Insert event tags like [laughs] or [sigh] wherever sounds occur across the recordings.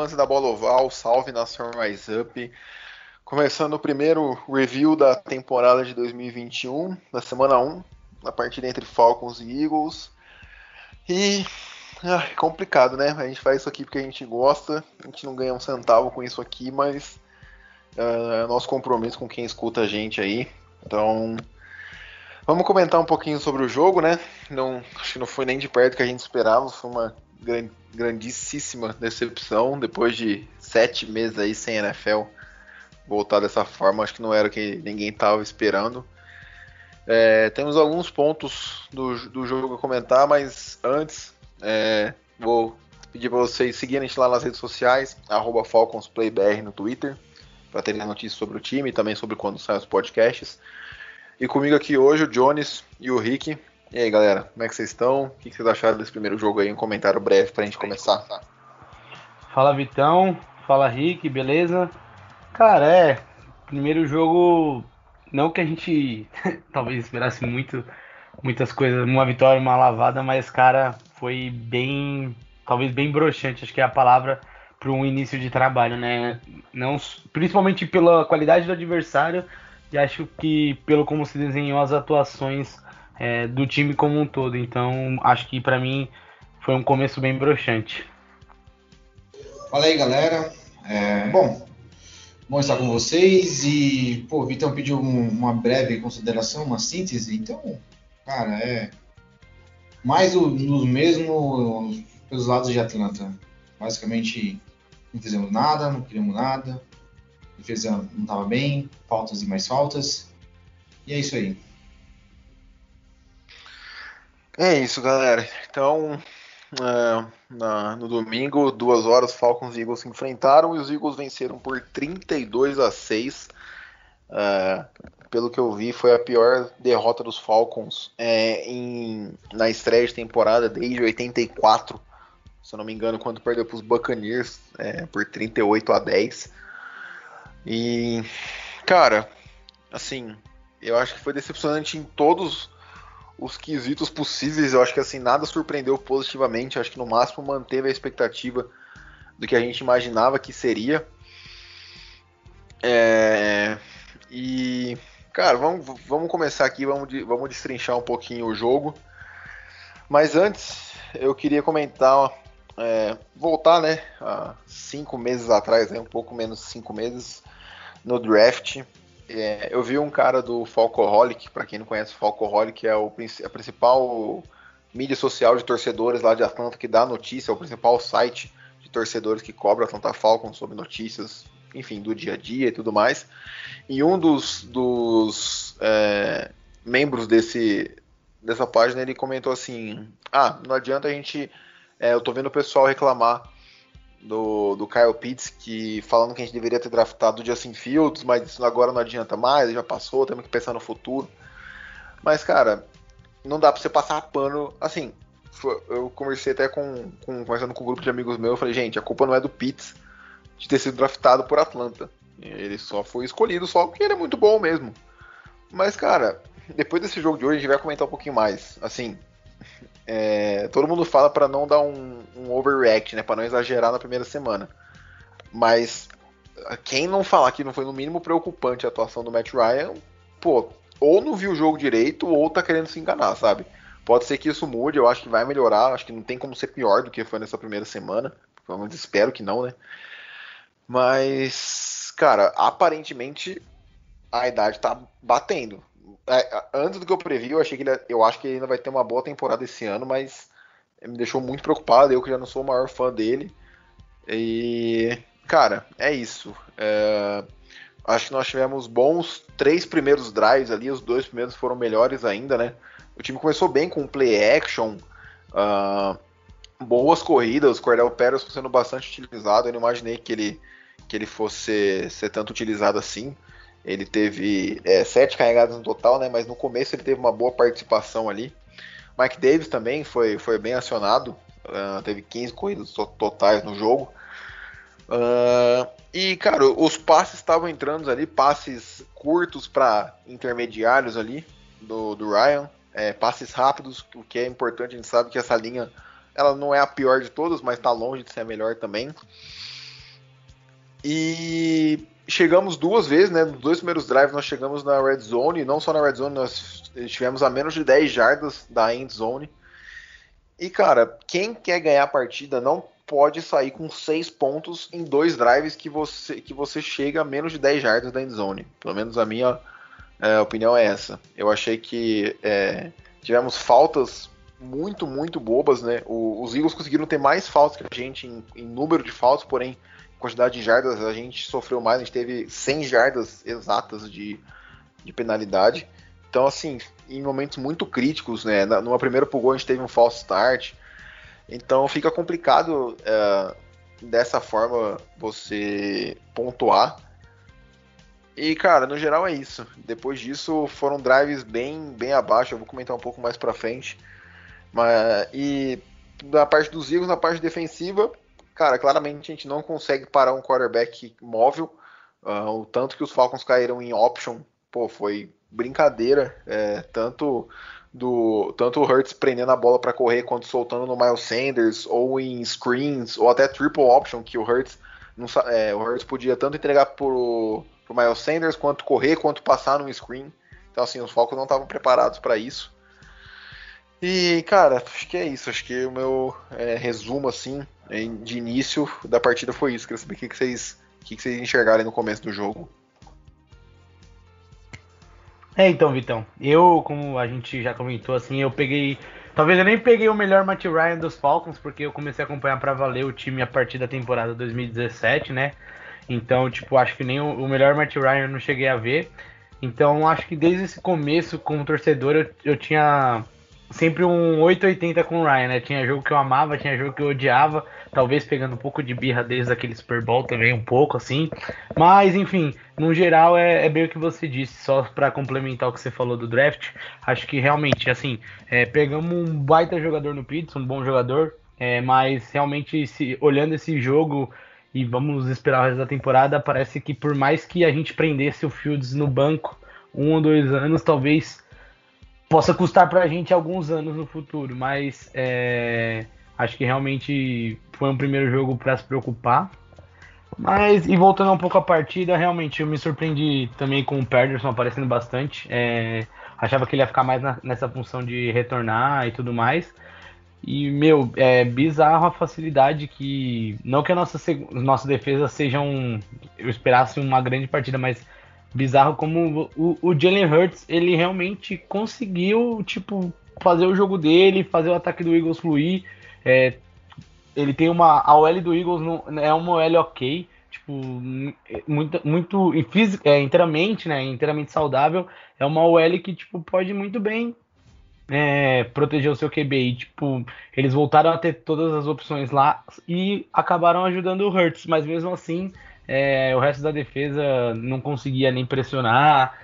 Amantes da bola oval, salve nação Rise Up. Começando o primeiro review da temporada de 2021, da semana 1, na partida entre Falcons e Eagles. E complicado, né? A gente faz isso aqui porque a gente gosta, a gente não ganha um centavo com isso aqui, mas uh, é nosso compromisso com quem escuta a gente aí. Então, vamos comentar um pouquinho sobre o jogo, né? Não, acho que não foi nem de perto que a gente esperava, foi uma grandíssima decepção depois de sete meses aí sem NFL voltar dessa forma. Acho que não era o que ninguém estava esperando. É, temos alguns pontos do, do jogo a comentar, mas antes é, vou pedir para vocês seguirem a gente lá nas redes sociais, FalconsPlayBR no Twitter, para terem notícias sobre o time e também sobre quando saem os podcasts. E comigo aqui hoje o Jones e o Rick. E aí, galera, como é que vocês estão? O que vocês acharam desse primeiro jogo aí? Um comentário breve pra gente começar. Fala, Vitão. Fala, Rick, beleza? Cara, é. Primeiro jogo. Não que a gente [laughs] talvez esperasse muito, muitas coisas, uma vitória, uma lavada, mas, cara, foi bem. Talvez bem broxante, acho que é a palavra para um início de trabalho, né? Não, principalmente pela qualidade do adversário e acho que pelo como se desenhou as atuações é, do time como um todo. Então, acho que para mim foi um começo bem broxante. Fala aí, galera. É, bom, bom estar com vocês e, pô, o Vitão pediu um, uma breve consideração, uma síntese. Então, cara, é mais do, dos mesmos pelos lados de Atlanta. Basicamente, não fizemos nada, não queríamos nada. A defesa não estava bem, faltas e mais faltas. E é isso aí. É isso, galera. Então, é, na, no domingo, duas horas, Falcons e Eagles se enfrentaram e os Eagles venceram por 32 a 6. É, pelo que eu vi, foi a pior derrota dos Falcons é, em, na estreia de temporada desde 84. Se eu não me engano, quando perdeu para os Buccaneers é, por 38 a 10. E, cara, assim, eu acho que foi decepcionante em todos os quesitos possíveis. Eu acho que assim nada surpreendeu positivamente. Eu acho que no máximo manteve a expectativa do que a gente imaginava que seria. É, e cara, vamos, vamos começar aqui, vamos, vamos destrinchar um pouquinho o jogo. Mas antes, eu queria comentar, é, voltar, né, há cinco meses atrás, né, um pouco menos de cinco meses, no draft. É, eu vi um cara do Falcoholic, para quem não conhece, Falcoholic é o a principal mídia social de torcedores lá de Atlanta que dá notícia, é o principal site de torcedores que cobra Atlanta Falcons sobre notícias, enfim, do dia a dia e tudo mais. E um dos, dos é, membros desse, dessa página ele comentou assim: Ah, não adianta a gente. É, eu tô vendo o pessoal reclamar do, do Kyle Pitts, que falando que a gente deveria ter draftado o Justin Fields, mas isso agora não adianta mais, já passou, temos que pensar no futuro. Mas, cara, não dá pra você passar pano. Assim, eu conversei até com, com conversando com um grupo de amigos meus, eu falei, gente, a culpa não é do Pitts de ter sido draftado por Atlanta. Ele só foi escolhido só porque ele é muito bom mesmo. Mas, cara, depois desse jogo de hoje a gente vai comentar um pouquinho mais. Assim, é, todo mundo fala para não dar um, um overreact, né? Para não exagerar na primeira semana. Mas quem não falar que não foi no mínimo preocupante a atuação do Matt Ryan, pô, ou não viu o jogo direito ou tá querendo se enganar, sabe? Pode ser que isso mude, eu acho que vai melhorar, acho que não tem como ser pior do que foi nessa primeira semana. Pelo menos espero que não, né? Mas, cara, aparentemente a idade tá batendo antes do que eu previ, eu achei que ele, eu acho que ele ainda vai ter uma boa temporada esse ano, mas me deixou muito preocupado. Eu que já não sou o maior fã dele. E, cara, é isso. É, acho que nós tivemos bons três primeiros drives ali, os dois primeiros foram melhores ainda, né? O time começou bem com play action, uh, boas corridas, o Cordell Pérez sendo bastante utilizado. Eu não imaginei que ele, que ele fosse ser tanto utilizado assim. Ele teve é, sete carregadas no total, né? Mas no começo ele teve uma boa participação ali. Mike Davis também foi, foi bem acionado. Uh, teve 15 corridas totais no jogo. Uh, e, cara, os passes estavam entrando ali, passes curtos para intermediários ali do, do Ryan, é, passes rápidos, o que é importante, a gente sabe que essa linha ela não é a pior de todas, mas está longe de ser a melhor também. E chegamos duas vezes, né? Nos dois primeiros drives nós chegamos na red zone, e não só na red zone, nós estivemos a menos de 10 jardas da end zone. E cara, quem quer ganhar a partida não pode sair com 6 pontos em dois drives que você, que você chega a menos de 10 jardas da end zone. Pelo menos a minha é, opinião é essa. Eu achei que é, tivemos faltas muito, muito bobas, né? O, os Eagles conseguiram ter mais faltas que a gente em, em número de faltas, porém quantidade de jardas a gente sofreu mais, a gente teve 100 jardas exatas de, de penalidade. Então, assim, em momentos muito críticos, né? Numa primeira pro gol a gente teve um false start. Então fica complicado é, dessa forma você pontuar. E, cara, no geral é isso. Depois disso foram drives bem, bem abaixo. Eu vou comentar um pouco mais pra frente. Mas, e na parte dos Eagles, na parte defensiva, cara, claramente a gente não consegue parar um quarterback móvel. Uh, o tanto que os Falcons caíram em option, pô, foi brincadeira. É, tanto do tanto o Hurts prendendo a bola para correr quanto soltando no Miles Sanders ou em screens ou até triple option que o Hurts não, é, o Hurts podia tanto entregar pro, pro Miles Sanders quanto correr quanto passar no screen. Então assim, os Falcons não estavam preparados para isso. E, cara, acho que é isso. Acho que o meu é, resumo, assim, de início da partida foi isso. Queria saber o que, vocês, o que, que vocês enxergaram no começo do jogo. É, então, Vitão, eu, como a gente já comentou, assim, eu peguei. Talvez eu nem peguei o melhor Matt Ryan dos Falcons, porque eu comecei a acompanhar para valer o time a partir da temporada 2017, né? Então, tipo, acho que nem o, melhor Matt Ryan eu não cheguei a ver. Então, acho que desde esse começo, como torcedor, eu, eu tinha sempre um 880 com o Ryan, né? Tinha jogo que eu amava, tinha jogo que eu odiava, talvez pegando um pouco de birra desde aquele Super Bowl também, um pouco assim. Mas, enfim, no geral é, é bem o que você disse, só para complementar o que você falou do draft. Acho que realmente, assim, é, pegamos um baita jogador no Pitts, um bom jogador, é, mas realmente, se, olhando esse jogo e vamos esperar o resto da temporada, parece que por mais que a gente prendesse o Fields no banco um ou dois anos, talvez possa custar para a gente alguns anos no futuro, mas é, acho que realmente foi um primeiro jogo para se preocupar. Mas, e voltando um pouco à partida, realmente eu me surpreendi também com o Pederson aparecendo bastante. É, achava que ele ia ficar mais na, nessa função de retornar e tudo mais. E, meu, é bizarro a facilidade que. Não que a nossa, nossa defesa seja um. Eu esperasse uma grande partida, mas bizarro como o, o Jalen Hurts, ele realmente conseguiu, tipo, fazer o jogo dele, fazer o ataque do Eagles fluir. É, ele tem uma. A OL do Eagles não, é uma OL ok. Tipo, muito, muito é, inteiramente, né? Inteiramente saudável. É uma OL que, tipo, pode muito bem é, proteger o seu QB. E, tipo, eles voltaram a ter todas as opções lá e acabaram ajudando o Hurts, mas mesmo assim é, o resto da defesa não conseguia nem pressionar.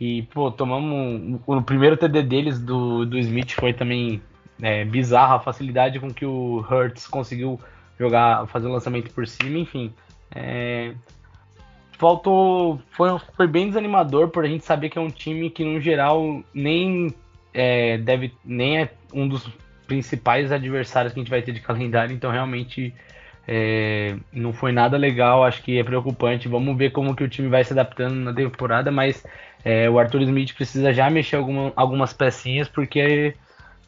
E, pô, tomamos. O primeiro TD deles do, do Smith foi também é, bizarro a facilidade com que o Hurts conseguiu jogar, fazer o lançamento por cima, enfim. É, faltou. Foi, foi bem desanimador por a gente saber que é um time que, no geral, nem é, deve. nem é um dos principais adversários que a gente vai ter de calendário, então realmente é, não foi nada legal, acho que é preocupante. Vamos ver como que o time vai se adaptando na temporada, mas é, o Arthur Smith precisa já mexer alguma, algumas pecinhas, porque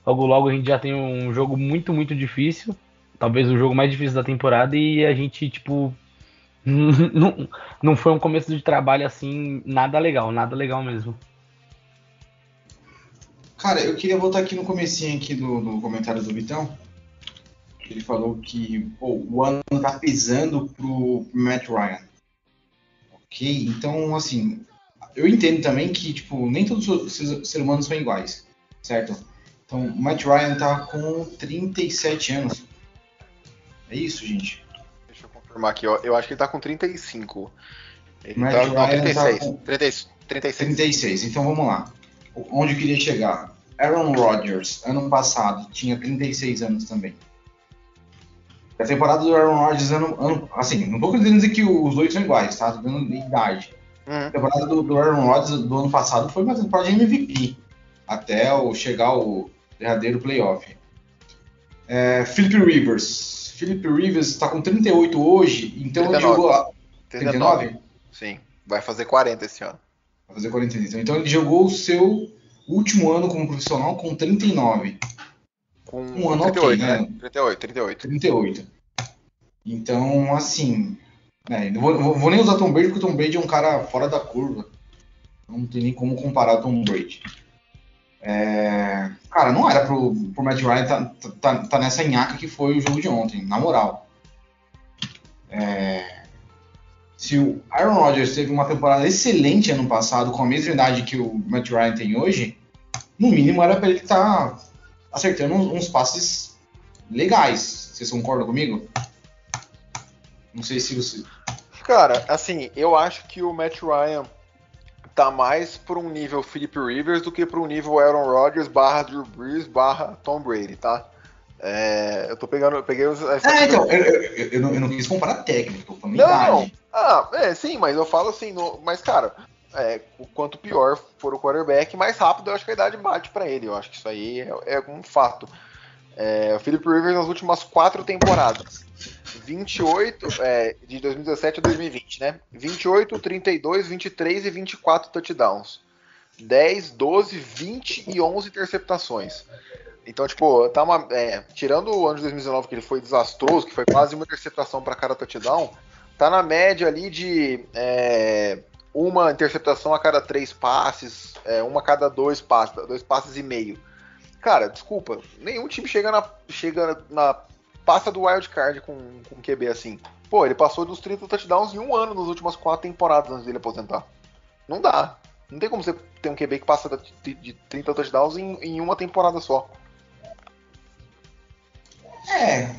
logo logo a gente já tem um jogo muito, muito difícil. Talvez o jogo mais difícil da temporada, e a gente, tipo, [laughs] não, não foi um começo de trabalho assim, nada legal, nada legal mesmo. Cara, eu queria voltar aqui no comecinho aqui do, do comentário do Vitão, ele falou que pô, o ano tá pesando pro, pro Matt Ryan. Ok? Então, assim, eu entendo também que, tipo, nem todos os seres humanos são iguais, certo? Então, o Matt Ryan tá com 37 anos. É isso, gente? Deixa eu confirmar aqui, ó. Eu acho que ele tá com 35. Ele Matt tá, não, Ryan 36. tá com- 30 36. 36. Então vamos lá. Onde eu queria chegar? Aaron Rodgers, ano passado, tinha 36 anos também. A temporada do Aaron Rodgers, ano, ano- assim, não tô querendo dizer que os dois são iguais, tá? Tô dando idade. Uhum. A temporada do, do Aaron Rodgers do ano passado foi uma temporada de MVP, até o, chegar o derradeiro playoff. É, Philip Rivers. Philip Rivers está com 38 hoje, então ele 39. jogou. a- 39? 39? Sim. Vai fazer 40 esse ano. Vai fazer 40 então. Então ele jogou o seu último ano como profissional com 39. Com Um ano 38, ok, né? né? 38, 38. 38. Então, assim. né, não vou, vou- nem usar Tom Brady, porque o Tom Brady é um cara fora da curva. Não tem nem como comparar Tom Brady. É, cara, não era pro, pro Matt Ryan tá, tá, tá nessa nhaca que foi o jogo de ontem, na moral. É, se o Aaron Rodgers teve uma temporada excelente ano passado, com a mesma idade que o Matt Ryan tem hoje, no mínimo era pra ele estar acertando uns, uns passes legais. Vocês concordam comigo? Não sei se você. Cara, assim, eu acho que o Matt Ryan tá mais por um nível Philip Rivers do que por um nível Aaron Rodgers barra Drew Brees barra Tom Brady, tá? É, eu tô pegando, eu peguei os. É, então, eu, eu- eu não, eu não quis comparar técnico, falando Não, idade. não. Ah, é, sim, mas eu falo assim, no- mas cara, é, o quanto pior for o quarterback, mais rápido eu acho que a idade bate pra ele. Eu acho que isso aí é, é um fato. É, o Philip Rivers nas últimas quatro temporadas. 28, é, de 2017 a 2020, né? 28, 32, 23 e 24 touchdowns. 10, 12, 20 e 11 interceptações. Então, tipo, tá uma, é, tirando o ano de 2019 que ele foi desastroso, que foi quase uma interceptação para cada touchdown, tá na média ali de é, uma interceptação a cada três passes, é, uma a cada dois passes, dois passes e meio. Cara, desculpa, nenhum time chega na, chega na passa do wild card com, com QB assim. Pô, ele passou dos 30 touchdowns em um ano nas últimas quatro temporadas antes dele aposentar. Não dá. Não tem como você ter um QB que passa de, de 30 touchdowns em, em uma temporada só. É.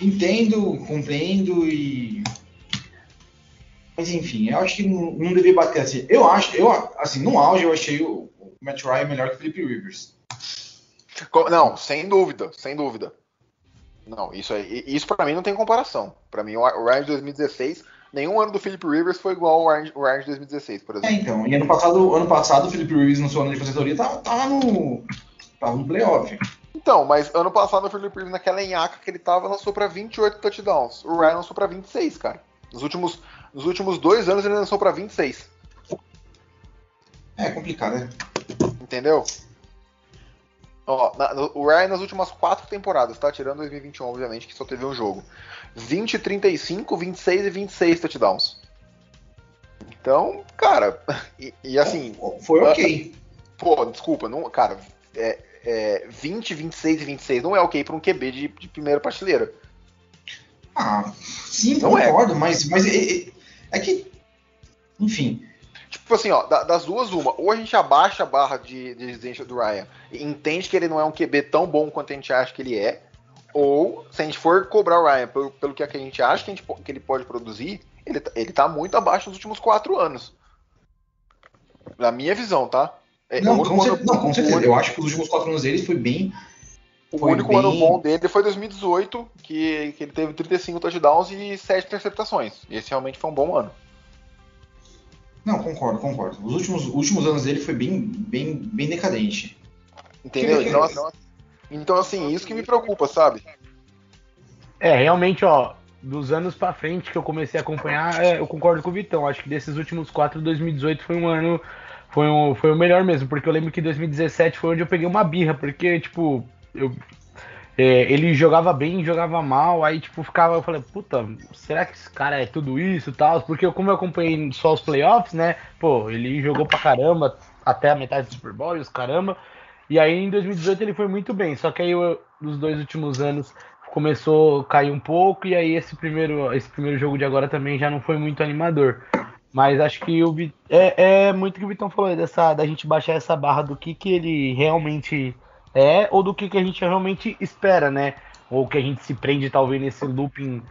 Entendo, compreendo e. Mas enfim, eu acho que não, não devia bater assim. Eu acho, eu, assim, no auge eu achei o, o Matt Ryan melhor que o Felipe Rivers. Não, sem dúvida, sem dúvida. Não, isso aí, isso para mim não tem comparação. Para mim, o Ryan de 2016, nenhum ano do Philip Rivers foi igual ao Ryan, de 2016, por É, exemplo. então. E ano passado, ano passado o Felipe Rivers no seu ano de aposentadoria tava, tava no. tava no playoff. Então, mas ano passado o Philip Rivers naquela enhaca que ele tava lançou para 28 touchdowns. O Ryan lançou para 26, cara. Nos últimos, nos últimos dois anos ele lançou para 26. É complicado, né? Entendeu? Ó, na- no- o Ryan nas últimas quatro temporadas, tá? Tirando 2021, obviamente, que só teve um jogo. 20, 35, 26 e 26 touchdowns. Então, cara, [laughs] e, e assim, Foi ok. pô, desculpa, não, cara, é, é, 20, 26 e 26 não é ok pra um QB de, de primeira prateleira. Ah, sim, Não é. concordo, mas, mas é, é- é que. Enfim. Tipo assim, ó, da- das duas, uma. Ou a gente abaixa a barra de, de exigência do Ryan e entende que ele não é um QB tão bom quanto a gente acha que ele é. Ou, se a gente for cobrar o Ryan pelo, pelo que a gente acha que, a gente que ele pode produzir, ele, tá- ele tá muito abaixo nos últimos quatro anos. Na minha visão, tá? É, Não, com, cer- não, com certeza. Eu acho que os últimos quatro anos dele foi bem. O Foi único bem- ano bom dele foi 2018, que, que ele teve 35 touchdowns e 7 interceptações. Esse realmente foi um bom ano. Não, concordo, concordo. Os últimos, últimos anos dele foi bem, bem, bem decadente. Entendeu? Que- Então, assim- então, assim, isso que me preocupa, sabe? É, realmente, ó, dos anos pra frente que eu comecei a acompanhar, é, eu concordo com o Vitão. Acho que desses últimos quatro, 2018 foi um ano. Foi, um, foi o melhor mesmo, porque eu lembro que 2017 foi onde eu peguei uma birra, porque, tipo, eu, é, ele jogava bem, jogava mal, aí, tipo, ficava, eu falei, puta, será que esse cara é tudo isso e tal? Porque como eu acompanhei só os playoffs, né, pô, ele jogou pra caramba até a metade do Super Bowl os caramba, e aí em 2018 ele foi muito bem, só que aí eu, nos dois últimos anos começou a cair um pouco e aí esse primeiro, esse primeiro jogo de agora também já não foi muito animador. Mas acho que o é, é muito o que o Vitão falou, dessa, da gente baixar essa barra do que, que ele realmente é ou do que, que a gente realmente espera, né? ou que a gente se prende talvez nesse looping,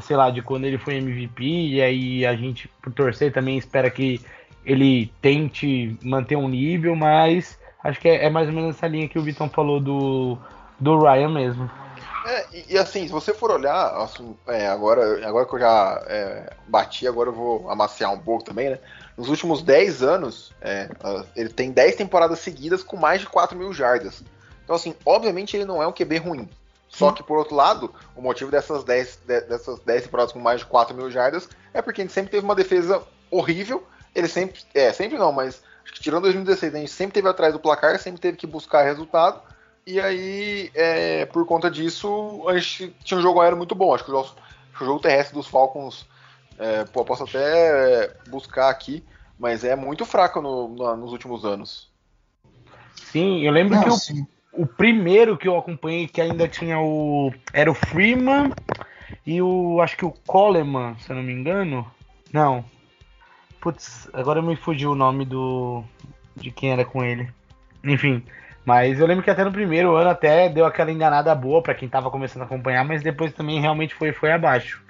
sei lá, de quando ele foi MVP, e aí a gente, por torcer, também espera que ele tente manter um nível, mas acho que é, é mais ou menos essa linha que o Vitão falou do, do Ryan mesmo. É, e, e, assim, se você for olhar, assim, é, agora, agora que eu já é, bati, agora eu vou amaciar um pouco também, né? Nos últimos 10 anos, é, ele tem 10 temporadas seguidas com mais de 4 mil jardas. Então, assim, obviamente ele não é um QB ruim. Só que, por outro lado, o motivo dessas 10, dessas 10 temporadas com mais de 4 mil jardas é porque a gente sempre teve uma defesa horrível. Ele sempre. É, sempre não, mas acho que tirando 2016, a gente sempre teve atrás do placar, sempre teve que buscar resultado. E aí, é, por conta disso, a gente tinha um jogo aéreo muito bom. Acho que o jogo, o jogo terrestre dos Falcons, é, pô, posso até buscar aqui, mas é muito fraco no, no, nos últimos anos. Sim, eu lembro Não, que o, o, primeiro que eu acompanhei, que ainda tinha o. Era o Freeman e o. Acho que o Coleman, se eu não me engano. Não. Putz, agora me fugiu o nome do. de quem era com ele. Enfim. Mas eu lembro que até no primeiro ano até deu aquela enganada boa para quem tava começando a acompanhar, mas depois também realmente foi, foi abaixo.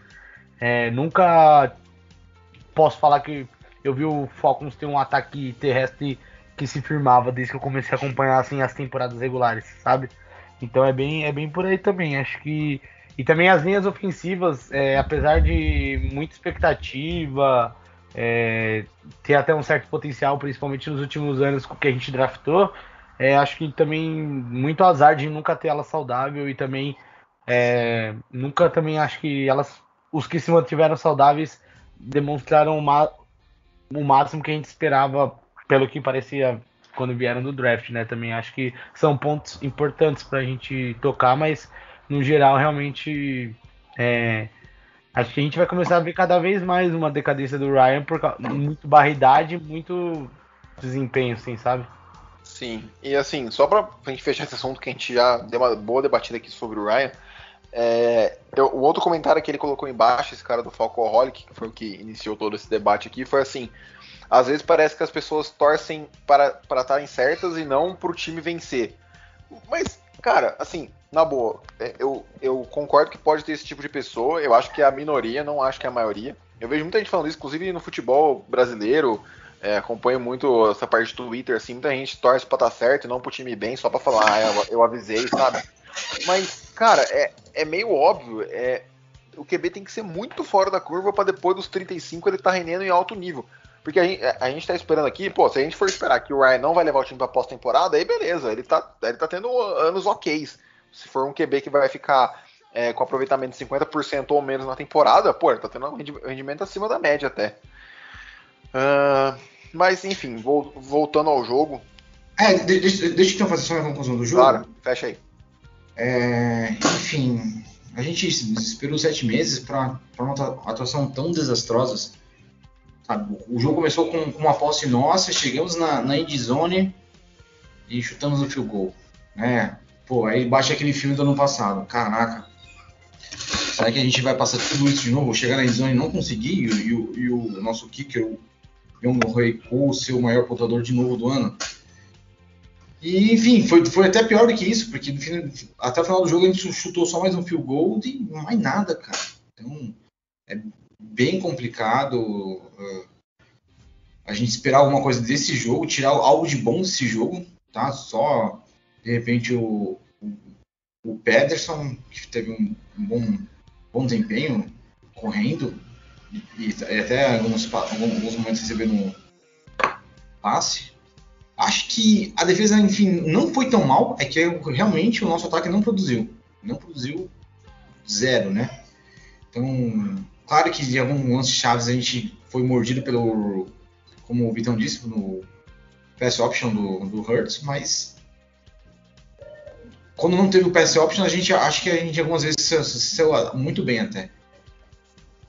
É, nunca posso falar que eu vi o Falcons ter um ataque terrestre que se firmava desde que eu comecei a acompanhar assim, as temporadas regulares, sabe? Então é bem, é bem por aí também. Acho que. E também as linhas ofensivas, é, apesar de muita expectativa, é, ter até um certo potencial, principalmente nos últimos anos que a gente draftou, é, acho que também muito azar de nunca ter ela saudável e também é, nunca também acho que elas, os que se mantiveram saudáveis demonstraram uma, o máximo que a gente esperava pelo que parecia quando vieram do draft, né? Também acho que são pontos importantes para a gente tocar, mas no geral realmente é, acho que a gente vai começar a ver cada vez mais uma decadência do Ryan por muito barridade, muito desempenho, assim, sabe? Sim, e assim, só pra gente fechar esse assunto que a gente já deu uma boa debatida aqui sobre o Ryan, é, eu, o outro comentário que ele colocou embaixo, esse cara do Falcoholic, que foi o que iniciou todo esse debate aqui, foi assim: às vezes parece que as pessoas torcem para estarem certas e não para o time vencer. Mas, cara, assim, na boa, é, eu, eu concordo que pode ter esse tipo de pessoa, eu acho que é a minoria, não acho que é a maioria. Eu vejo muita gente falando isso, inclusive no futebol brasileiro, é, acompanho muito essa parte do Twitter, assim, muita gente torce pra estar tá certo e não pro time bem, só pra falar, ah, eu, eu avisei, sabe? Mas, cara, é, é meio óbvio, é, o QB tem que ser muito fora da curva para depois dos 35 ele tá rendendo em alto nível. Porque a gente, a gente tá esperando aqui, pô, se a gente for esperar que o Ryan não vai levar o time pra pós-temporada, aí beleza, ele tá, ele tá tendo anos ok. Se for um QB que vai ficar é, com aproveitamento de 50% ou menos na temporada, pô, ele tá tendo um rendimento acima da média até. Uh, mas, enfim, voltando ao jogo. É, deixa, deixa eu fazer só uma conclusão do jogo. Claro, fecha aí. É, enfim, a gente esperou sete meses para uma atuação tão desastrosa. Sabe? O jogo começou com, com uma posse nossa, chegamos na, na end zone e chutamos o field goal. Né? Pô, aí baixa aquele filme do ano passado. Caraca. Será que a gente vai passar tudo isso de novo? Chegar na end zone e não conseguir? E, e, e o nosso kicker, o Young Rui Cole ser o maior pontuador de novo do ano? E, enfim, foi, foi até pior do que isso, porque fim, até o final do jogo a gente chutou só mais um field goal e mais nada, cara. Então, é bem complicado uh, a gente esperar alguma coisa desse jogo, tirar algo de bom desse jogo, tá? Só, de repente, o, o, o Pederson, que teve um, um bom, bom desempenho correndo, e, e até alguns, alguns momentos recebendo um passe, Acho que a defesa, enfim, não foi tão mal, é que realmente o nosso ataque não produziu. Não produziu zero, né? Então, claro que em alguns lances chaves a gente foi mordido pelo, como o Vitão disse, no pass option do, do Hurts, mas quando não teve o pass option, a gente acho que a gente algumas vezes saiu muito bem até.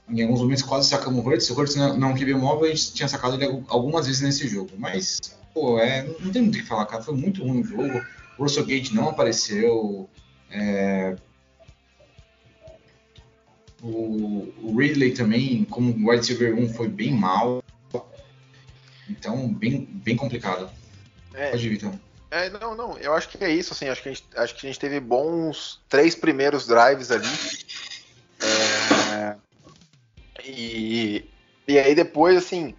Em alguns momentos quase sacamos o Hurts. O Hurts não, não QB móvel, a gente tinha sacado ele algumas vezes nesse jogo, mas pô, é, não tem muito o que falar, cara. Foi muito ruim o jogo. O Russell Gate não apareceu. É, o, o, Ridley também, como wide receiver 1, foi bem mal. Então, bem, bem complicado. É, Pode ir, então. É, não, não, eu acho que é isso, assim, acho que a gente, acho que a gente teve bons três primeiros drives ali. É, e, e aí depois, assim,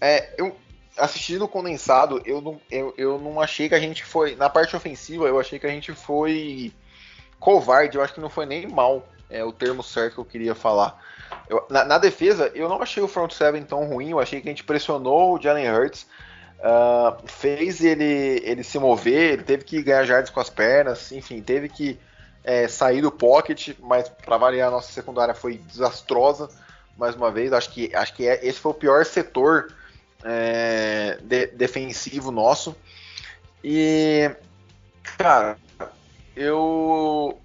é, eu assistindo condensado, eu não, eu, eu não achei que a gente foi, na parte ofensiva, eu achei que a gente foi covarde, eu acho que não foi nem mal, é o termo certo que eu queria falar. Eu, na, na, defesa, eu não achei o front seven tão ruim, eu achei que a gente pressionou o Jalen Hurts, uh, fez ele, ele se mover, ele teve que ganhar jardas com as pernas, enfim, teve que é, sair do pocket, mas para variar a nossa secundária foi desastrosa mais uma vez. Acho que, acho que é, esse foi o pior setor é, de, defensivo nosso. E, cara, eu.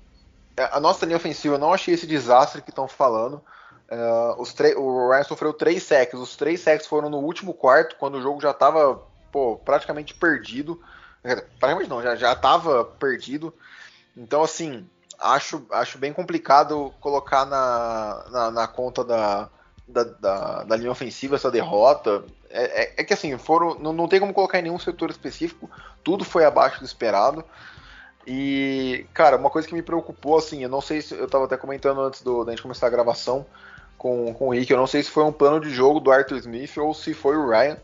A nossa linha ofensiva, eu não achei esse desastre que estão falando. Uh, os o Ryan sofreu três sacks. Os três sacks foram no último quarto, quando o jogo já estava praticamente perdido. Praticamente não, já estava perdido. Então, assim, acho, acho bem complicado colocar na, na, na conta da, da, da, da, linha ofensiva essa derrota. É, é, é, que assim, foram, não, não tem como colocar em nenhum setor específico, tudo foi abaixo do esperado. E, cara, uma coisa que me preocupou, assim, eu não sei se eu estava até comentando antes do, da gente começar a gravação com, com o Rick, eu não sei se foi um plano de jogo do Arthur Smith ou se foi o Ryan,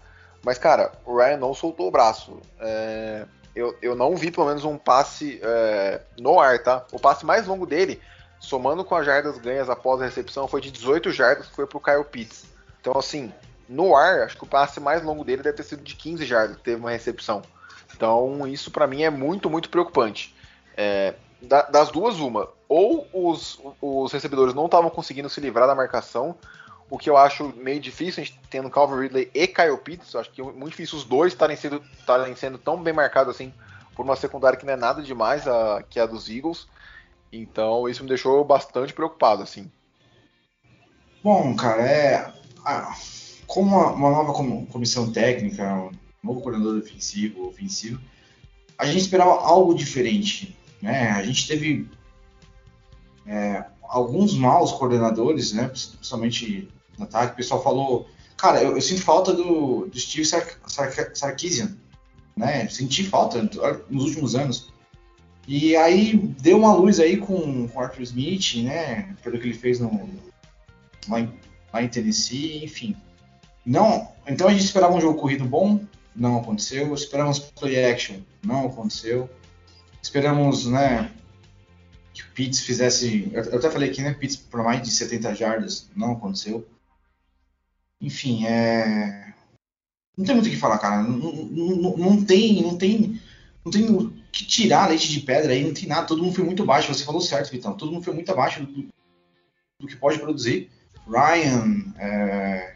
mas, cara, o Ryan não soltou o braço. É, eu, eu não vi pelo menos um passe é, no ar, tá? O passe mais longo dele, somando com as jardas ganhas após a recepção, foi de 18 jardas, que foi pro Kyle Pitts. Então, assim, no ar, acho que o passe mais longo dele deve ter sido de 15 jardas, que teve uma recepção. Então, isso para mim é muito, muito preocupante. É, das duas, uma. Ou os, os recebedores não estavam conseguindo se livrar da marcação, o que eu acho meio difícil, a gente tendo Calvin Ridley e Kyle Pitts, acho que é muito difícil os dois estarem sendo, estarem sendo tão bem marcados assim por uma secundária que não é nada demais a, que é a dos Eagles. Então isso me deixou bastante preocupado, assim. Bom, cara, é. Como uma, uma nova comissão técnica, novo coordenador defensivo, ofensivo, a gente esperava algo diferente. Né? A gente teve é, alguns maus coordenadores, né? principalmente no ataque. O pessoal falou. Cara, eu, eu sinto falta do, do Steve Sark, Sark, Sarkisian, né? Senti falta nos últimos anos. E aí deu uma luz aí com o Arthur Smith, né? Pelo que ele fez no, lá, em, lá em Tennessee, enfim. Não, então a gente esperava um jogo corrido bom, não aconteceu. Esperamos play action, não aconteceu. Esperamos, né, que o Pitts fizesse. Eu até falei aqui, né? Pitts por mais de 70 jardas, não aconteceu. Enfim, é. Não tem muito o que falar, cara. Não, não, não, tem, não tem, não tem o que tirar leite de pedra aí, não tem nada. Todo mundo foi muito abaixo. Você falou certo, Vitão. Todo mundo foi muito abaixo do, do que pode produzir. Ryan, é,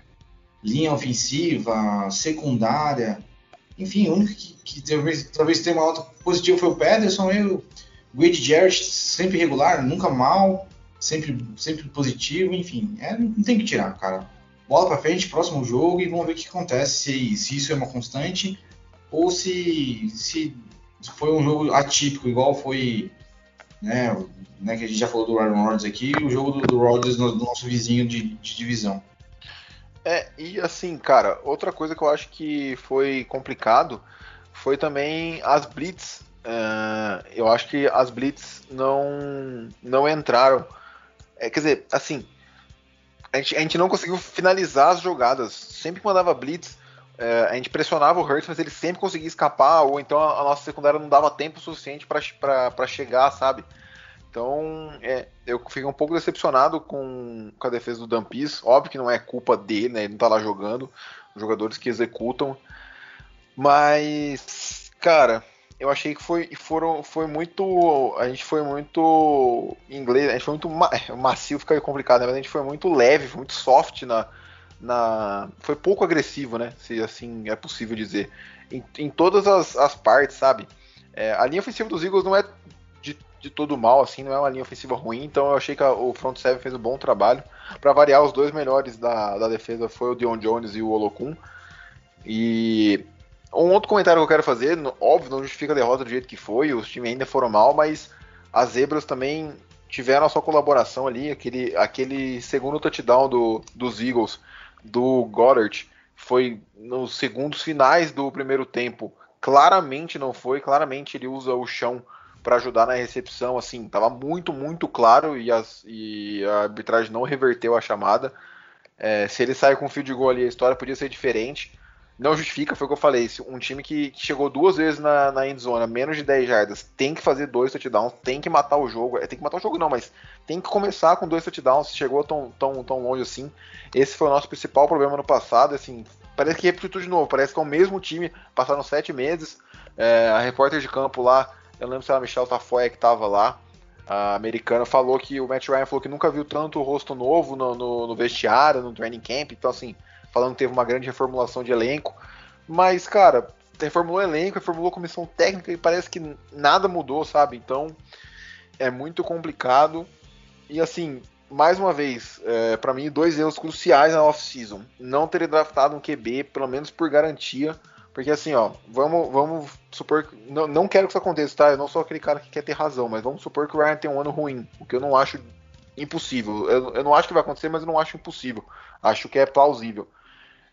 linha ofensiva, secundária. Enfim, o único que, que talvez, talvez tenha uma nota positiva foi o Pederson. Eu, Wade Jarrett sempre regular, nunca mal, sempre, sempre positivo, enfim. É, não tem que tirar, cara. Bola pra frente, próximo jogo e vamos ver o que acontece, se, se isso é uma constante ou se, se foi um jogo atípico, igual foi, né, né que a gente já falou do Aaron Rodgers aqui, o jogo do, do Rodgers do nosso vizinho de, de divisão. É, e assim, cara, outra coisa que eu acho que foi complicado foi também as blitz Uh, eu acho que as blitz não, não entraram. É, quer dizer, assim, a gente, a gente não conseguiu finalizar as jogadas. Sempre que mandava blitz, uh, a gente pressionava o Hurts, mas ele sempre conseguia escapar, ou então a, a nossa secundária não dava tempo suficiente para chegar, sabe? Então, é, eu fico um pouco decepcionado com, com a defesa do Dampis. Óbvio que não é culpa dele, né? Ele não tá lá jogando. Os jogadores que executam. Mas, cara, eu achei que foi, foram, foi muito. A gente foi muito. Em inglês, a gente foi muito. Ma, [laughs] macio fica complicado, né? Mas a gente foi muito leve, foi muito soft na. na foi pouco agressivo, né? Se assim é possível dizer. Em, em todas as, as partes, sabe? É, a linha ofensiva dos Eagles não é de, todo mal, assim, não é uma linha ofensiva ruim, então eu achei que a, o front seven fez um bom trabalho. Para variar, os dois melhores da, da defesa foi o Dion Jones e o Olokun. E um outro comentário que eu quero fazer, óbvio, não justifica a derrota do jeito que foi, os times ainda foram mal, mas as zebras também tiveram a sua colaboração ali, aquele, aquele segundo touchdown do, dos Eagles, do Goddard, foi nos segundos finais do primeiro tempo. claramente não foi, claramente ele usa o chão para ajudar na recepção, assim, tava muito, muito claro e, as, e a arbitragem não reverteu a chamada. É, se ele sai com fio de gol ali, a história podia ser diferente. Não justifica, foi o que eu falei. Um time que chegou duas vezes na, na endzone, menos de 10 jardas, tem que fazer dois touchdowns, tem que matar o jogo. É, tem que matar o jogo, não, mas tem que começar com dois touchdowns. Chegou tão, tão, tão longe assim. Esse foi o nosso principal problema no passado. Assim, parece que repetiu tudo de novo. Parece que é o mesmo time, passaram sete meses. É, a repórter de campo lá, eu lembro se era a Michelle Tafoya que estava lá. A americana falou que o Matt Ryan falou que nunca viu tanto rosto novo no, no, no vestiário, no training camp. Então, assim, falando que teve uma grande reformulação de elenco. Mas, cara, reformulou elenco, reformulou comissão técnica e parece que nada mudou, sabe? Então é muito complicado. E assim, mais uma vez, é, para mim, dois erros cruciais na off-season. Não ter draftado um QB, pelo menos por garantia. Porque assim, ó, vamos, vamos supor que. Não, não quero que isso aconteça, tá? Eu não sou aquele cara que quer ter razão, mas vamos supor que o Ryan tem um ano ruim. O que eu não acho impossível. Eu, eu não acho que vai acontecer, mas eu não acho impossível. Acho que é plausível.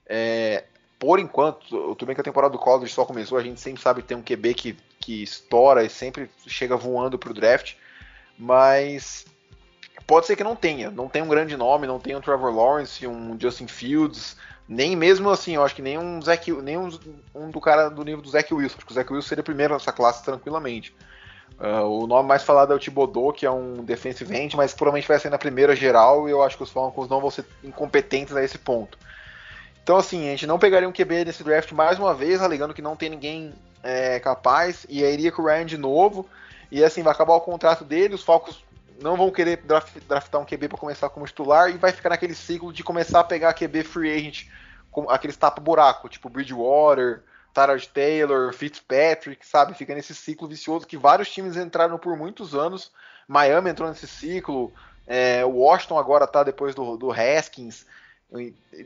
É, por enquanto, tudo bem que a temporada do college só começou, a gente sempre sabe que tem um QB que, que estoura e sempre chega voando pro draft, mas pode ser que não tenha, não tem um grande nome, não tem um Trevor Lawrence, um Justin Fields, nem mesmo assim, eu acho que nem um Zach, nem um, um do cara do nível do Zach Wilson, acho que o Zach Wilson seria primeiro nessa classe tranquilamente. Uh, o nome mais falado é o Thibodeau, que é um defensive end, mas provavelmente vai ser na primeira geral e eu acho que os Falcons não vão ser incompetentes a esse ponto. Então, assim, a gente não pegaria um QB nesse draft mais uma vez, alegando que não tem ninguém é, capaz, e aí iria com o Ryan de novo, e assim, vai acabar o contrato dele, os Falcons não vão querer draft, draftar um QB para começar como titular, e vai ficar naquele ciclo de começar a pegar QB free agent, com aqueles tapa-buraco, tipo Bridgewater, Tyrod Taylor, Fitzpatrick, sabe? Fica nesse ciclo vicioso que vários times entraram por muitos anos, Miami entrou nesse ciclo, é, Washington agora tá depois do, do Haskins,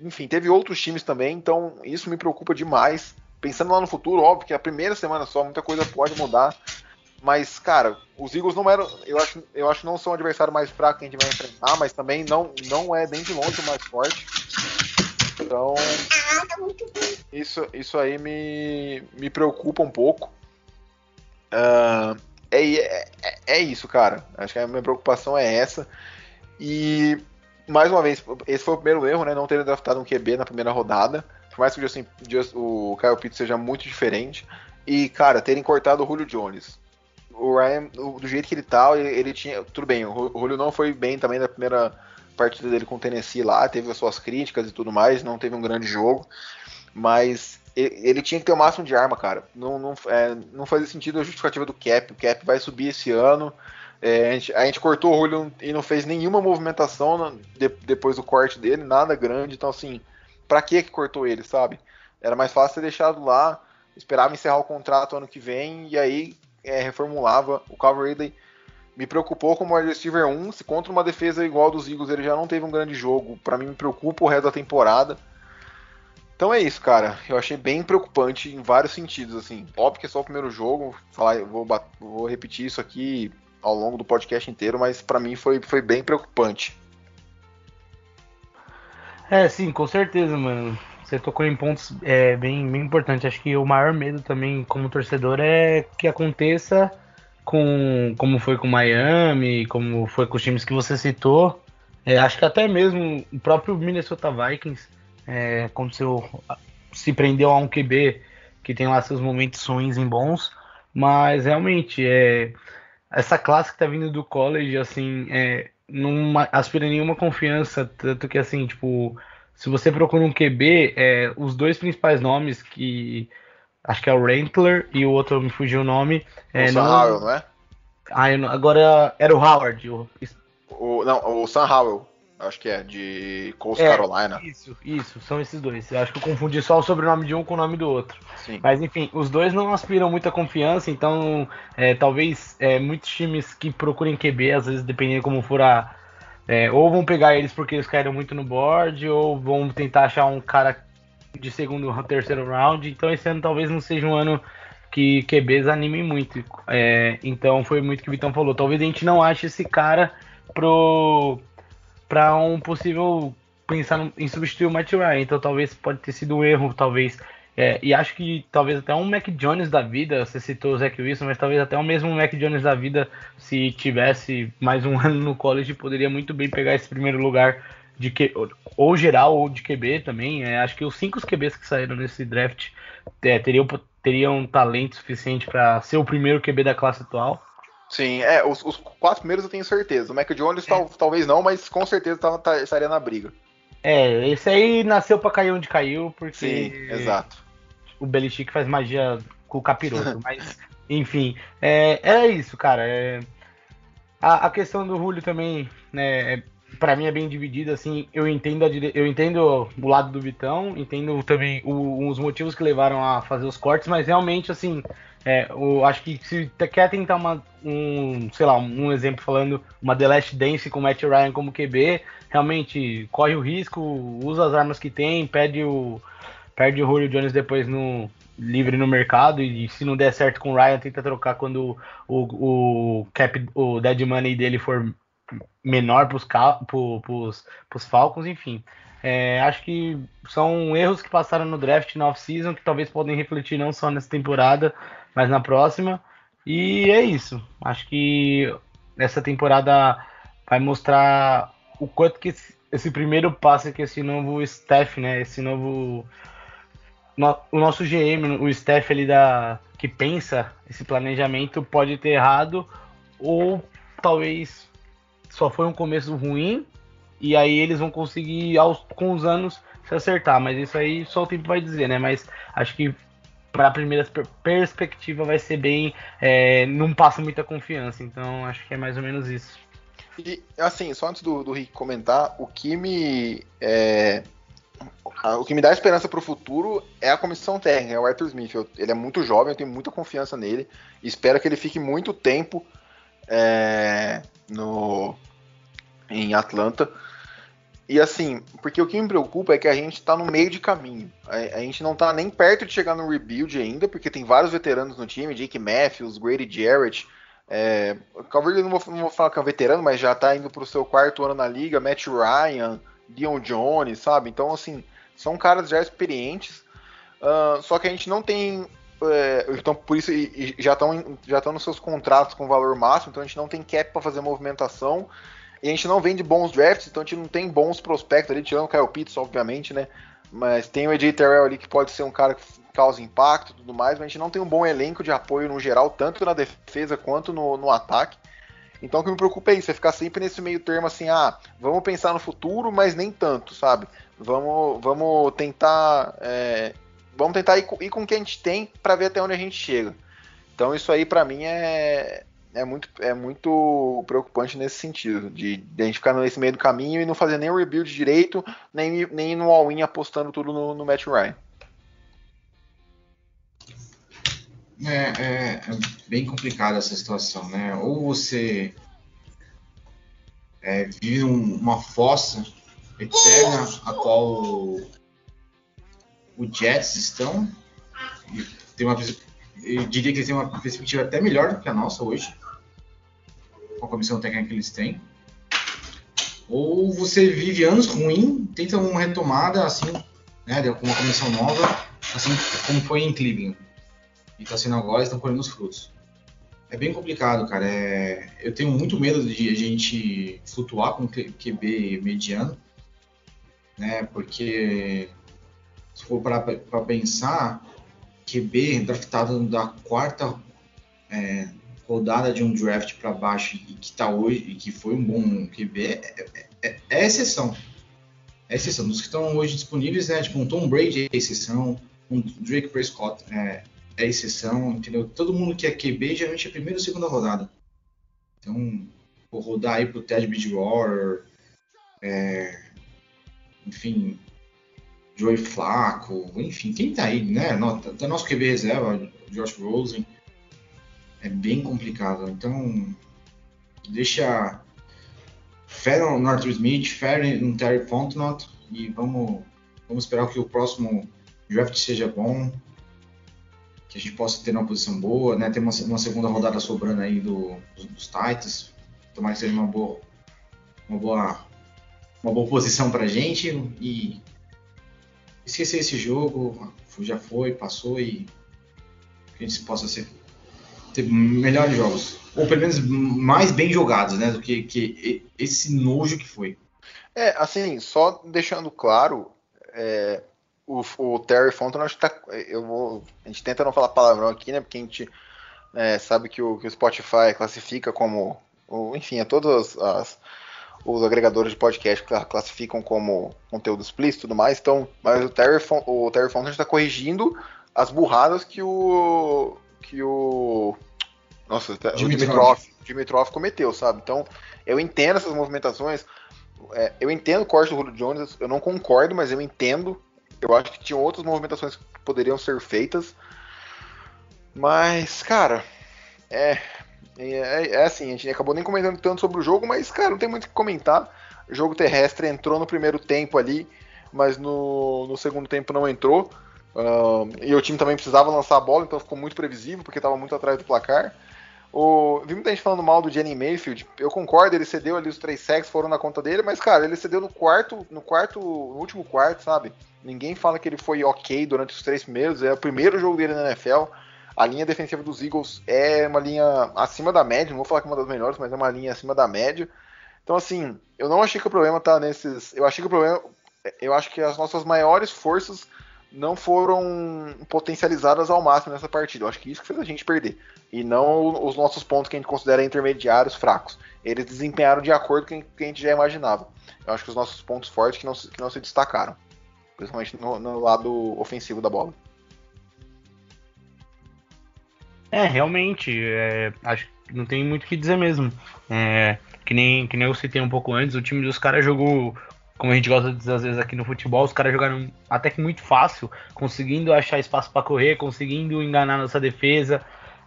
enfim, teve outros times também, então isso me preocupa demais. Pensando lá no futuro, óbvio que a primeira semana só, muita coisa pode mudar. Mas, cara, os Eagles não eram. Eu acho, eu acho que não são o adversário mais fraco que a gente vai enfrentar, mas também não, não é nem de longe o mais forte. Então. Isso, isso aí me, me preocupa um pouco. Uh, é, é, é isso, cara. Acho que a minha preocupação é essa. E mais uma vez, esse foi o primeiro erro, né? Não ter draftado um QB na primeira rodada. Por mais que o, Justin, Just, o Kyle Pitts seja muito diferente. E, cara, terem cortado o Julio Jones. O Ryan, do jeito que ele tá, ele, ele tinha. Tudo bem, o Julio não foi bem também na primeira partida dele com o Tennessee lá, teve as suas críticas e tudo mais, não teve um grande jogo. Mas ele, tinha que ter o máximo de arma, cara. Não, não, é, não fazia sentido a justificativa do Cap. O Cap vai subir esse ano. É, a, gente, a, gente, cortou o Julio e não fez nenhuma movimentação no, de, depois do corte dele, nada grande. Então, assim, pra que que cortou ele, sabe? Era mais fácil ter deixado lá, esperava encerrar o contrato ano que vem e aí é, reformulava. O Calvin Ridley me preocupou como wide receiver 1. Se contra uma defesa igual dos Eagles ele já não teve um grande jogo, para mim me preocupa o resto da temporada. Então é isso, cara. Eu achei bem preocupante em vários sentidos, assim. Óbvio que é só o primeiro jogo. Falar, vou, vou repetir isso aqui ao longo do podcast inteiro, mas para mim foi, foi bem preocupante. É, sim, com certeza, mano. Você tocou em pontos é, bem, bem importantes. Acho que o maior medo também, como torcedor, é que aconteça com como foi com Miami, como foi com os times que você citou. É, acho que até mesmo o próprio Minnesota Vikings é, aconteceu, se prendeu a um QB que tem lá seus momentos ruins e bons, mas realmente é essa classe que tá vindo do college, assim, é, não aspira nenhuma confiança, tanto que, assim, tipo, se você procura um QB, é, os dois principais nomes que acho que é o Rentler e o outro me fugiu o nome. É, o Sam não... Howell, não é? Ah, não... agora era o Howard. O... o... não, o Sam Howell acho que é, de Coast é, Carolina. Isso, isso, são esses dois. Eu acho que eu confundi só o sobrenome de um com o nome do outro. Sim. Mas enfim, os dois não aspiram muita confiança, então é, talvez é, muitos times que procurem QB, às vezes dependendo como for a. É, ou vão pegar eles porque eles caíram muito no board, ou vão tentar achar um cara de segundo ou terceiro round. Então esse ano talvez não seja um ano que QBs animem muito. É, então foi muito que o Vitão falou. Talvez a gente não ache esse cara pro para um possível pensar em substituir o Matt Ryan. Então talvez pode ter sido um erro, talvez É, e acho que talvez até um Mac Jones da vida, você citou o Zach Wilson, mas talvez até o mesmo Mac Jones da vida, se tivesse mais um [laughs] ano no college, poderia muito bem pegar esse primeiro lugar de que, ou geral ou de QB também. É, acho que os cinco QBs que saíram nesse draft é, teriam, teriam talento suficiente para ser o primeiro QB da classe atual. Sim, é, os, os quatro primeiros eu tenho certeza. O Mac Jones é. tal, talvez não, mas com certeza tá, tá, estaria na briga. É, esse aí nasceu para cair onde caiu, porque. Sim, exato o Belichick faz magia com o capiroto. [laughs] mas, enfim, é, é isso, cara. É, a, a, questão do Julio também, né, é, para mim é bem dividida, assim, eu entendo, a, eu entendo o lado do Vitão, entendo também o, os motivos que levaram a fazer os cortes, mas realmente, assim, é, eu acho que se quer tentar uma, um, sei lá, um exemplo falando, uma The Last Dance com o Matt Ryan como QB, realmente corre o risco, usa as armas que tem, pede o, perde o Julio Jones depois no livre no mercado e se não der certo com o Ryan tenta trocar quando o, o cap o dead money dele for menor para os Falcons, enfim. É, acho que são erros que passaram no draft na off-season que talvez podem refletir não só nessa temporada, mas na próxima. E é isso. Acho que essa temporada vai mostrar o quanto que esse, esse primeiro passo que esse novo staff, né, esse novo no, o nosso GM, o staff ali da, que pensa esse planejamento pode ter errado ou talvez só foi um começo ruim e aí eles vão conseguir aos, com os anos se acertar, mas isso aí só o tempo vai dizer, né? Mas acho que para a primeira perspectiva vai ser bem, é, não passa muita confiança, então acho que é mais ou menos isso. E assim, só antes do, do Rick comentar, o que me é, o que me dá esperança para o futuro é a comissão técnica, é o Arthur Smith. Eu, ele é muito jovem, eu tenho muita confiança nele. Espero que ele fique muito tempo é, no, em Atlanta. E assim, porque o que me preocupa é que a gente está no meio de caminho. A, a, gente não está nem perto de chegar no rebuild ainda, porque tem vários veteranos no time, Jake Matthews, Grady Jarrett. É, Calvary não não vou falar que é um veterano, mas já está indo para o seu quarto ano na liga, Matt Ryan. Dion Jones, sabe? Então, assim, são caras já experientes, uh, só que a gente não tem. É, então, por isso, já estão já nos seus contratos com valor máximo, então a gente não tem cap para fazer movimentação. E a gente não vende bons drafts, então a gente não tem bons prospectos ali, tirando o Kyle Pitts, obviamente, né? Mas tem o AJ Terrell ali que pode ser um cara que causa impacto e tudo mais, mas a gente não tem um bom elenco de apoio no geral, tanto na defesa quanto no, no ataque. Então o que me preocupa é isso, é ficar sempre nesse meio termo assim, ah, vamos pensar no futuro, mas nem tanto, sabe? Vamos, vamos tentar, é, vamos tentar ir, ir, com o que a gente tem para ver até onde a gente chega. Então isso aí para mim é, é muito, é muito preocupante nesse sentido, de, de, a gente ficar nesse meio do caminho e não fazer nem o rebuild direito, nem, nem no all-in apostando tudo no, no Matt Ryan. É, é, é, bem complicada essa situação, né? Ou você é, vive um, uma fossa eterna a qual o, Jets estão. Tem uma, eu diria que eles têm uma perspectiva até melhor do que a nossa hoje, com a comissão técnica que eles têm. Ou você vive anos ruins, tenta uma retomada assim, né, com uma comissão nova, assim como foi em Cleveland e está sendo agora, estão colhendo os frutos. É bem complicado, cara. É... Eu tenho muito medo de a gente flutuar com QB mediano, né? Porque se for para pensar, QB draftado da quarta é, rodada de um draft para baixo e que tá hoje e que foi um bom QB é, é, é exceção. É exceção. Dos que estão hoje disponíveis, né? Tipo um Tom Brady é exceção, um Drake Prescott é, é exceção, entendeu? Todo mundo que é QB geralmente é primeira ou segunda rodada. Então, vou rodar aí pro Ted Bridgewater, é, enfim, Joey Flaco, enfim, quem tá aí, né? Até nosso QB reserva, Josh Rosen. É bem complicado. Então, deixa fé no Arthur Smith, fé no Terry Fontenot e vamos, vamos esperar que o próximo draft seja bom que a gente possa ter uma posição boa, né? Ter uma, uma segunda rodada sobrando aí do, dos, dos Titans. Tomara que seja uma boa, uma boa, uma boa posição pra gente e esquecer esse jogo, já foi, passou e que a gente possa ser, ter melhores jogos. Ou pelo menos mais bem jogados, né? Do que, que esse nojo que foi. É, assim, só deixando claro, é, o, o, Terry Fonton, acho que tá, eu vou, a gente tenta não falar palavrão aqui, né? Porque a gente é, sabe que o, que o Spotify classifica como, enfim, é todas as os agregadores de podcast classificam como conteúdo explícito e tudo mais, então, mas o Terry, o Terry Fontenot está corrigindo as burradas que o que o nossa, Dimitrov, o Dimitrov cometeu, sabe? Então, eu entendo essas movimentações, é, eu entendo o corte do Julio Jones, eu não concordo, mas eu entendo. Eu acho que tinham outras movimentações que poderiam ser feitas. Mas, cara, é, é, é, assim, a gente acabou nem comentando tanto sobre o jogo, mas, cara, não tem muito o que comentar. O jogo terrestre entrou no primeiro tempo ali, mas no, no segundo tempo não entrou. E o time também precisava lançar a bola, então ficou muito previsível, porque estava muito atrás do placar. O, vi muita gente falando mal do Jenny Mayfield. Eu concordo, ele cedeu ali os três sacks, foram na conta dele, mas, cara, ele cedeu no quarto, no quarto, no último quarto, sabe? Ninguém fala que ele foi ok durante os três primeiros, é o primeiro jogo dele na NFL. A linha defensiva dos Eagles é uma linha acima da média, não vou falar que é uma das melhores, mas é uma linha acima da média. Então, assim, eu não achei que o problema tá nesses. Eu achei que o problema. Eu acho que as nossas maiores forças não foram potencializadas ao máximo nessa partida. Eu acho que isso que fez a gente perder. E não os nossos pontos que a gente considera intermediários fracos. Eles desempenharam de acordo com o que a gente já imaginava. Eu acho que os nossos pontos fortes que não, que não se destacaram. Principalmente no, no lado ofensivo da bola. É, realmente, é, acho que não tem muito o que dizer mesmo. É, que, nem, que nem eu citei um pouco antes, o time dos caras jogou, como a gente gosta de dizer às vezes aqui no futebol, os caras jogaram até que muito fácil, conseguindo achar espaço para correr, conseguindo enganar nossa defesa.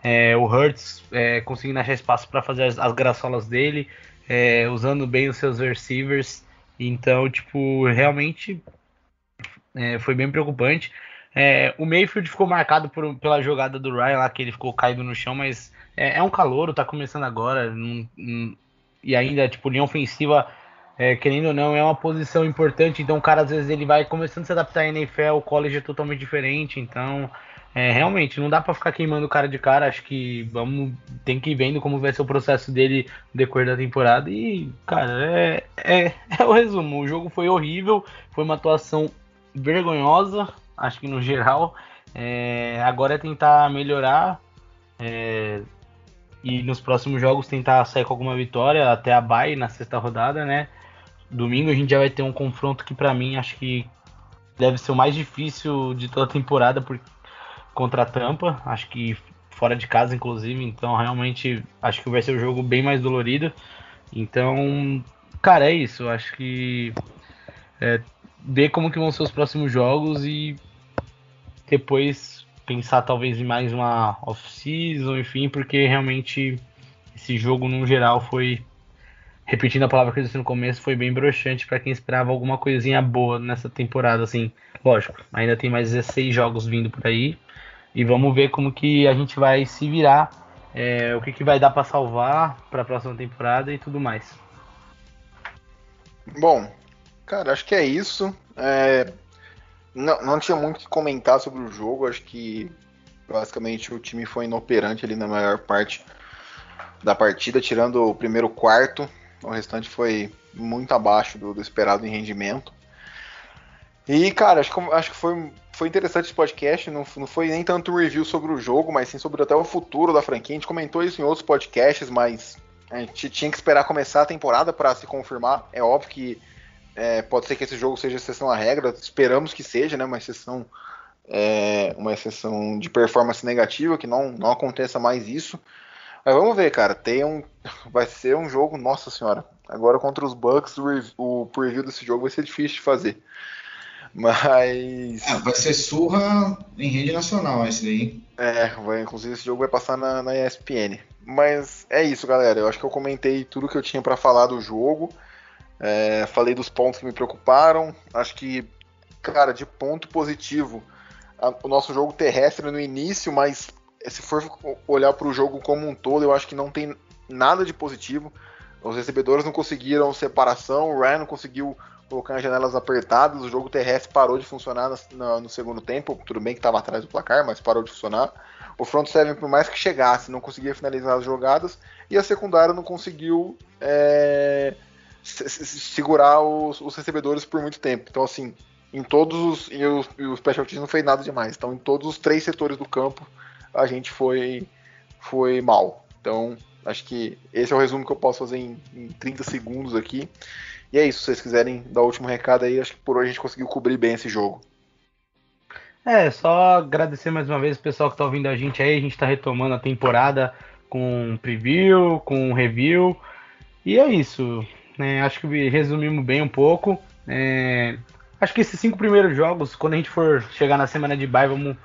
É, o Hurts é, conseguindo achar espaço para fazer as, as graçolas dele, é, usando bem os seus receivers. Então, tipo, realmente é, foi bem preocupante. É, o Mayfield ficou marcado por, pela jogada do Ryan lá, que ele ficou caído no chão, mas é, é um calor, tá começando agora. Não, não, e ainda, tipo, linha ofensiva, é, querendo ou não, é uma posição importante. Então, o cara, às vezes, ele vai começando a se adaptar à NFL, o college é totalmente diferente. Então, é, realmente, não dá para ficar queimando o cara de cara. Acho que vamos tem que ir vendo como vai ser o processo dele no decorrer da temporada. E, cara, é, é, é o resumo. O jogo foi horrível, foi uma atuação vergonhosa acho que no geral. É, agora é tentar melhorar é, e nos próximos jogos tentar sair com alguma vitória até a bye na sexta rodada, né? Domingo a gente já vai ter um confronto que para mim acho que deve ser o mais difícil de toda a temporada por, contra a Tampa, acho que fora de casa inclusive, então realmente acho que vai ser um jogo bem mais dolorido. Então, cara, é isso, acho que é, ver como que vão ser os próximos jogos e depois pensar talvez em mais uma off-season, enfim, porque realmente esse jogo no geral foi, repetindo a palavra que eu disse no começo, foi bem broxante para quem esperava alguma coisinha boa nessa temporada, assim, lógico, ainda tem mais 16 jogos vindo por aí e vamos ver como que a gente vai se virar, é, o que, que vai dar para salvar para a próxima temporada e tudo mais. Bom, cara, acho que é isso. É, não, não tinha muito o que comentar sobre o jogo. Acho que basicamente o time foi inoperante ali na maior parte da partida, tirando o primeiro quarto. O restante foi muito abaixo do, do esperado em rendimento. E, cara, acho que, acho que foi, foi interessante esse podcast. Não, não foi nem tanto um review sobre o jogo, mas sim sobre até o futuro da franquia. A gente comentou isso em outros podcasts, mas a gente tinha que esperar começar a temporada para se confirmar. É óbvio que é, pode ser que esse jogo seja exceção à regra, esperamos que seja, né? Uma exceção, é, uma exceção de performance negativa, que não, não aconteça mais isso. Mas vamos ver, cara. Tem um, [laughs] vai ser um jogo, nossa senhora. Agora contra os Bucks, o, preview desse jogo vai ser difícil de fazer. Mas. É, vai ser surra em rede nacional esse daí. É, vai, inclusive esse jogo vai passar na, na ESPN. Mas é isso, galera. Eu acho que eu comentei tudo que eu tinha para falar do jogo. É, falei dos pontos que me preocuparam. Acho que, cara, de ponto positivo, a, o nosso jogo terrestre no início, mas se for olhar para o jogo como um todo, eu acho que não tem nada de positivo. Os recebedores não conseguiram separação, o Ryan não conseguiu colocando as janelas apertadas, o jogo terrestre parou de funcionar no, no, segundo tempo, tudo bem que estava atrás do placar, mas parou de funcionar. O front seven, por mais que chegasse, não conseguia finalizar as jogadas, e a secundária não conseguiu é, segurar os, os, recebedores por muito tempo. Então, assim, em todos os. E o, e o Special Teams não fez nada demais. Então, em todos os três setores do campo, a gente foi, foi mal. Então, acho que esse é o resumo que eu posso fazer em, em 30 segundos aqui. E é isso, se vocês quiserem dar o último recado aí, acho que por hoje a gente conseguiu cobrir bem esse jogo. É, só agradecer mais uma vez o pessoal que está ouvindo a gente aí. A gente está retomando a temporada com preview, com review. E é isso. Né? Acho que resumimos bem um pouco. É, acho que esses cinco primeiros jogos, quando a gente for chegar na semana de bye, vamos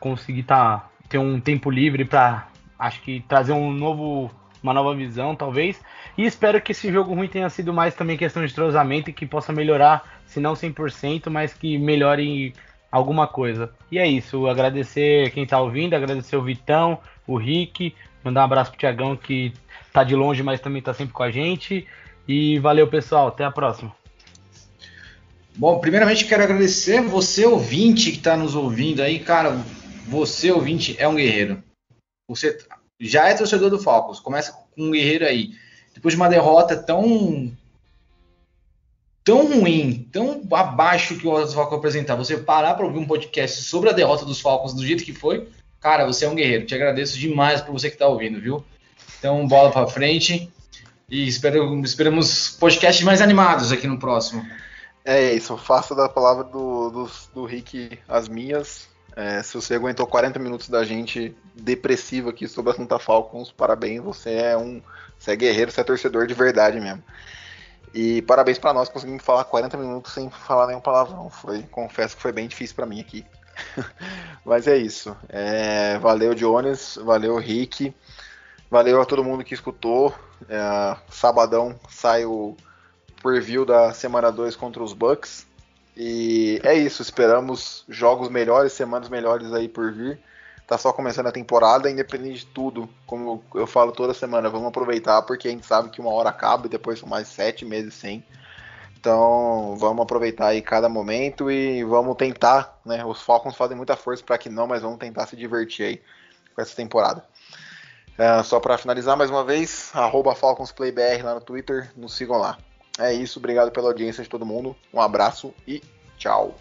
conseguir tá, ter um tempo livre para acho que trazer um novo uma nova visão, talvez. E espero que esse jogo ruim tenha sido mais também questão de trozamento e que possa melhorar, se não 100%, mas que melhore alguma coisa. E é isso, agradecer quem tá ouvindo, agradecer o Vitão, o Rick, mandar um abraço pro Tiagão que tá de longe, mas também tá sempre com a gente. E valeu, pessoal, até a próxima. Bom, primeiramente quero agradecer você ouvinte que está nos ouvindo aí, cara. Você ouvinte é um guerreiro. Você já é torcedor do Falcons, começa com um guerreiro aí. Depois de uma derrota tão tão ruim, tão abaixo que o Falcons apresentar, você parar para ouvir um podcast sobre a derrota dos Falcons do jeito que foi, cara, você é um guerreiro. Te agradeço demais por você que está ouvindo, viu? Então, bola para frente e espero, esperamos podcasts mais animados aqui no próximo. É isso, faço da palavra do, do, do Rick as minhas. É, se você aguentou 40 minutos da gente depressivo aqui sobre a Santa Falcons, parabéns, você é um. Você é guerreiro, você é torcedor de verdade mesmo. E parabéns para nós, conseguimos falar 40 minutos sem falar nenhum palavrão. Foi, confesso que foi bem difícil para mim aqui. [laughs] Mas é isso. É, valeu, Jones, valeu, Rick. Valeu a todo mundo que escutou. É, sabadão sai o preview da semana 2 contra os Bucks. E é isso, esperamos jogos melhores, semanas melhores aí por vir. Tá só começando a temporada, independente de tudo, como eu falo toda semana, vamos aproveitar porque a gente sabe que uma hora acaba e depois são mais sete meses sem. Então vamos aproveitar aí cada momento e vamos tentar, né? Os Falcons fazem muita força para que não, mas vamos tentar se divertir aí com essa temporada. É, só para finalizar mais uma vez, FalconsPlayBR lá no Twitter, nos sigam lá. É isso, obrigado pela audiência de todo mundo, um abraço e tchau.